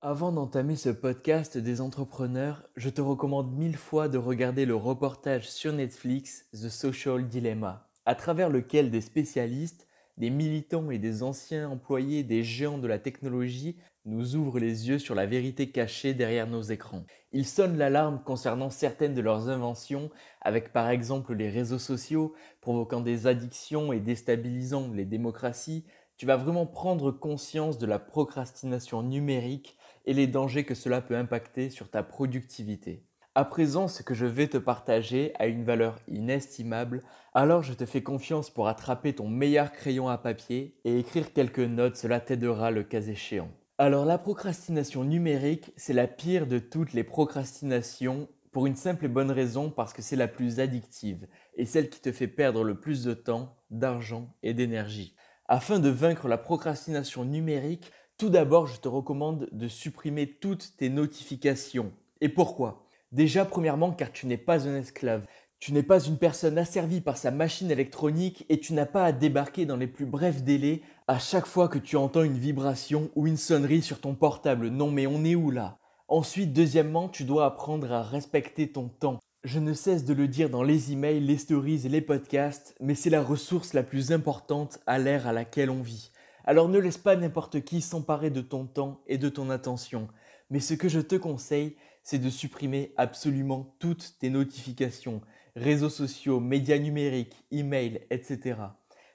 Avant d'entamer ce podcast des entrepreneurs, je te recommande mille fois de regarder le reportage sur Netflix The Social Dilemma, à travers lequel des spécialistes, des militants et des anciens employés des géants de la technologie nous ouvrent les yeux sur la vérité cachée derrière nos écrans. Ils sonnent l'alarme concernant certaines de leurs inventions, avec par exemple les réseaux sociaux, provoquant des addictions et déstabilisant les démocraties. Tu vas vraiment prendre conscience de la procrastination numérique et les dangers que cela peut impacter sur ta productivité. À présent, ce que je vais te partager a une valeur inestimable, alors je te fais confiance pour attraper ton meilleur crayon à papier et écrire quelques notes, cela t'aidera le cas échéant. Alors la procrastination numérique, c'est la pire de toutes les procrastinations pour une simple et bonne raison parce que c'est la plus addictive et celle qui te fait perdre le plus de temps, d'argent et d'énergie. Afin de vaincre la procrastination numérique, tout d'abord, je te recommande de supprimer toutes tes notifications. Et pourquoi? Déjà, premièrement, car tu n'es pas un esclave. Tu n'es pas une personne asservie par sa machine électronique et tu n'as pas à débarquer dans les plus brefs délais à chaque fois que tu entends une vibration ou une sonnerie sur ton portable. Non mais on est où là? Ensuite, deuxièmement, tu dois apprendre à respecter ton temps. Je ne cesse de le dire dans les emails, les stories et les podcasts, mais c'est la ressource la plus importante à l'ère à laquelle on vit. Alors ne laisse pas n'importe qui s'emparer de ton temps et de ton attention. Mais ce que je te conseille, c'est de supprimer absolument toutes tes notifications, réseaux sociaux, médias numériques, emails, etc.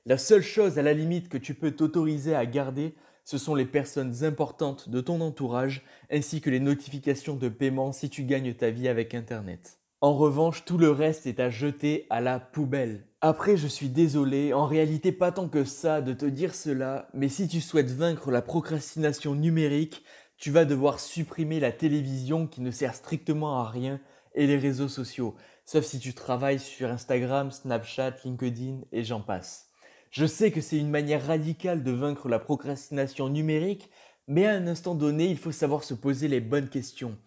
La seule chose à la limite que tu peux t'autoriser à garder, ce sont les personnes importantes de ton entourage ainsi que les notifications de paiement si tu gagnes ta vie avec Internet. En revanche, tout le reste est à jeter à la poubelle. Après, je suis désolé, en réalité pas tant que ça de te dire cela, mais si tu souhaites vaincre la procrastination numérique, tu vas devoir supprimer la télévision qui ne sert strictement à rien et les réseaux sociaux, sauf si tu travailles sur Instagram, Snapchat, LinkedIn et j'en passe. Je sais que c'est une manière radicale de vaincre la procrastination numérique, mais à un instant donné, il faut savoir se poser les bonnes questions.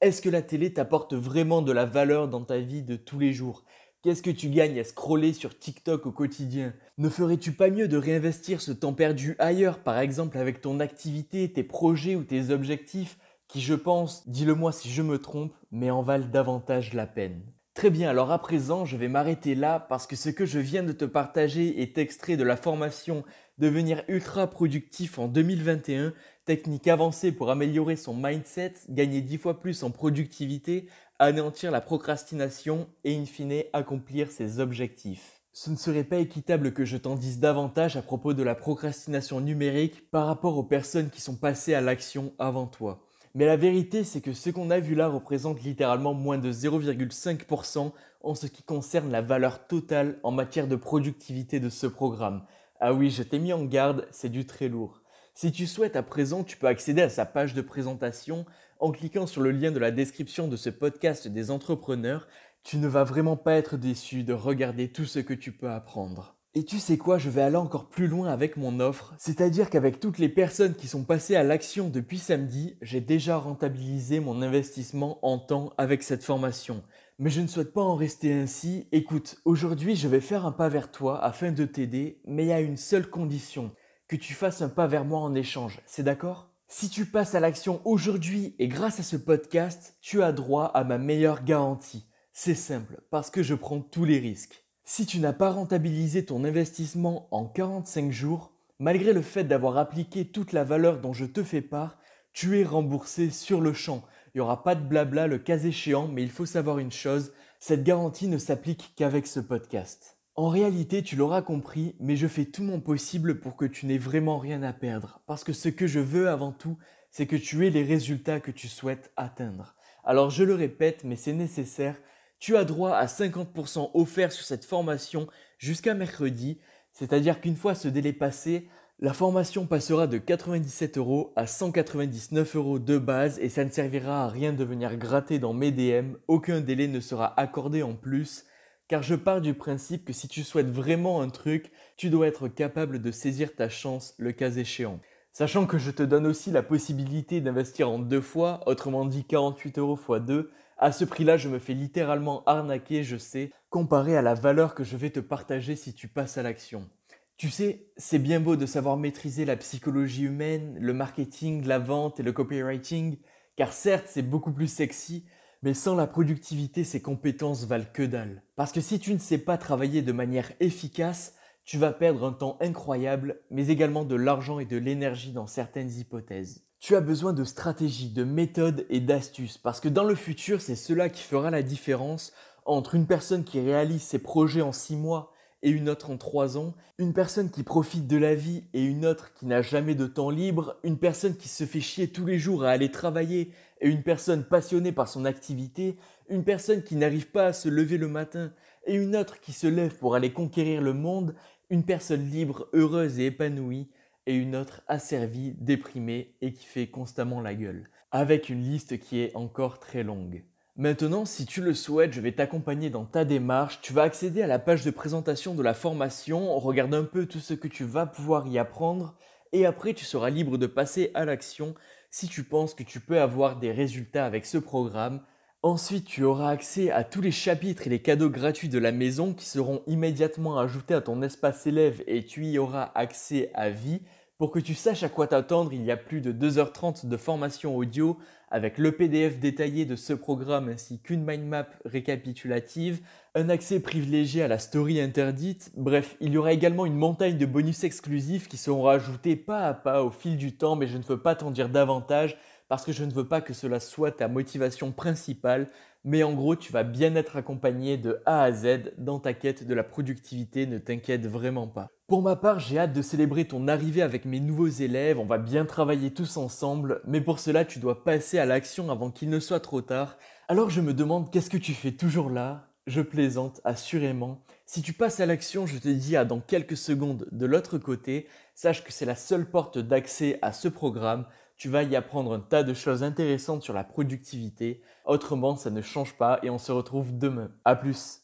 Est-ce que la télé t'apporte vraiment de la valeur dans ta vie de tous les jours? Qu'est-ce que tu gagnes à scroller sur TikTok au quotidien? Ne ferais-tu pas mieux de réinvestir ce temps perdu ailleurs, par exemple avec ton activité, tes projets ou tes objectifs, qui je pense, dis-le moi si je me trompe, mais en valent davantage la peine? Très bien, alors à présent, je vais m'arrêter là parce que ce que je viens de te partager est extrait de la formation Devenir ultra productif en 2021 technique avancée pour améliorer son mindset, gagner 10 fois plus en productivité, anéantir la procrastination et in fine accomplir ses objectifs. Ce ne serait pas équitable que je t'en dise davantage à propos de la procrastination numérique par rapport aux personnes qui sont passées à l'action avant toi. Mais la vérité, c'est que ce qu'on a vu là représente littéralement moins de 0,5% en ce qui concerne la valeur totale en matière de productivité de ce programme. Ah oui, je t'ai mis en garde, c'est du très lourd. Si tu souhaites à présent, tu peux accéder à sa page de présentation en cliquant sur le lien de la description de ce podcast des entrepreneurs. Tu ne vas vraiment pas être déçu de regarder tout ce que tu peux apprendre. Et tu sais quoi, je vais aller encore plus loin avec mon offre, c'est-à-dire qu'avec toutes les personnes qui sont passées à l'action depuis samedi, j'ai déjà rentabilisé mon investissement en temps avec cette formation. Mais je ne souhaite pas en rester ainsi. Écoute, aujourd'hui je vais faire un pas vers toi afin de t'aider, mais il y a une seule condition que tu fasses un pas vers moi en échange. C'est d'accord? Si tu passes à l'action aujourd'hui et grâce à ce podcast, tu as droit à ma meilleure garantie. C'est simple, parce que je prends tous les risques. Si tu n'as pas rentabilisé ton investissement en 45 jours, malgré le fait d'avoir appliqué toute la valeur dont je te fais part, tu es remboursé sur le champ. Il n'y aura pas de blabla le cas échéant, mais il faut savoir une chose, cette garantie ne s'applique qu'avec ce podcast. En réalité, tu l'auras compris, mais je fais tout mon possible pour que tu n'aies vraiment rien à perdre. Parce que ce que je veux avant tout, c'est que tu aies les résultats que tu souhaites atteindre. Alors je le répète, mais c'est nécessaire. Tu as droit à 50% offert sur cette formation jusqu'à mercredi. C'est-à-dire qu'une fois ce délai passé, la formation passera de 97 euros à 199 euros de base et ça ne servira à rien de venir gratter dans mes DM. Aucun délai ne sera accordé en plus car je pars du principe que si tu souhaites vraiment un truc, tu dois être capable de saisir ta chance le cas échéant. Sachant que je te donne aussi la possibilité d'investir en deux fois, autrement dit 48 euros x 2, à ce prix-là, je me fais littéralement arnaquer, je sais, comparé à la valeur que je vais te partager si tu passes à l'action. Tu sais, c'est bien beau de savoir maîtriser la psychologie humaine, le marketing, la vente et le copywriting, car certes c'est beaucoup plus sexy, mais sans la productivité ces compétences valent que dalle. Parce que si tu ne sais pas travailler de manière efficace, tu vas perdre un temps incroyable, mais également de l'argent et de l'énergie dans certaines hypothèses. Tu as besoin de stratégies, de méthodes et d'astuces, parce que dans le futur, c'est cela qui fera la différence entre une personne qui réalise ses projets en 6 mois et une autre en trois ans, une personne qui profite de la vie et une autre qui n'a jamais de temps libre, une personne qui se fait chier tous les jours à aller travailler et une personne passionnée par son activité, une personne qui n'arrive pas à se lever le matin et une autre qui se lève pour aller conquérir le monde, une personne libre, heureuse et épanouie et une autre asservie, déprimée et qui fait constamment la gueule, avec une liste qui est encore très longue. Maintenant, si tu le souhaites, je vais t'accompagner dans ta démarche. Tu vas accéder à la page de présentation de la formation, regarde un peu tout ce que tu vas pouvoir y apprendre, et après tu seras libre de passer à l'action si tu penses que tu peux avoir des résultats avec ce programme. Ensuite, tu auras accès à tous les chapitres et les cadeaux gratuits de la maison qui seront immédiatement ajoutés à ton espace élève et tu y auras accès à vie. Pour que tu saches à quoi t'attendre, il y a plus de 2h30 de formation audio avec le PDF détaillé de ce programme ainsi qu'une mind map récapitulative, un accès privilégié à la story interdite, bref, il y aura également une montagne de bonus exclusifs qui seront rajoutés pas à pas au fil du temps, mais je ne veux pas t'en dire davantage parce que je ne veux pas que cela soit ta motivation principale, mais en gros, tu vas bien être accompagné de A à Z dans ta quête de la productivité, ne t'inquiète vraiment pas. Pour ma part, j'ai hâte de célébrer ton arrivée avec mes nouveaux élèves, on va bien travailler tous ensemble, mais pour cela, tu dois passer à l'action avant qu'il ne soit trop tard. Alors je me demande qu'est-ce que tu fais toujours là? Je plaisante, assurément. Si tu passes à l'action, je te dis à dans quelques secondes de l'autre côté, sache que c'est la seule porte d'accès à ce programme tu vas y apprendre un tas de choses intéressantes sur la productivité. Autrement, ça ne change pas et on se retrouve demain. A plus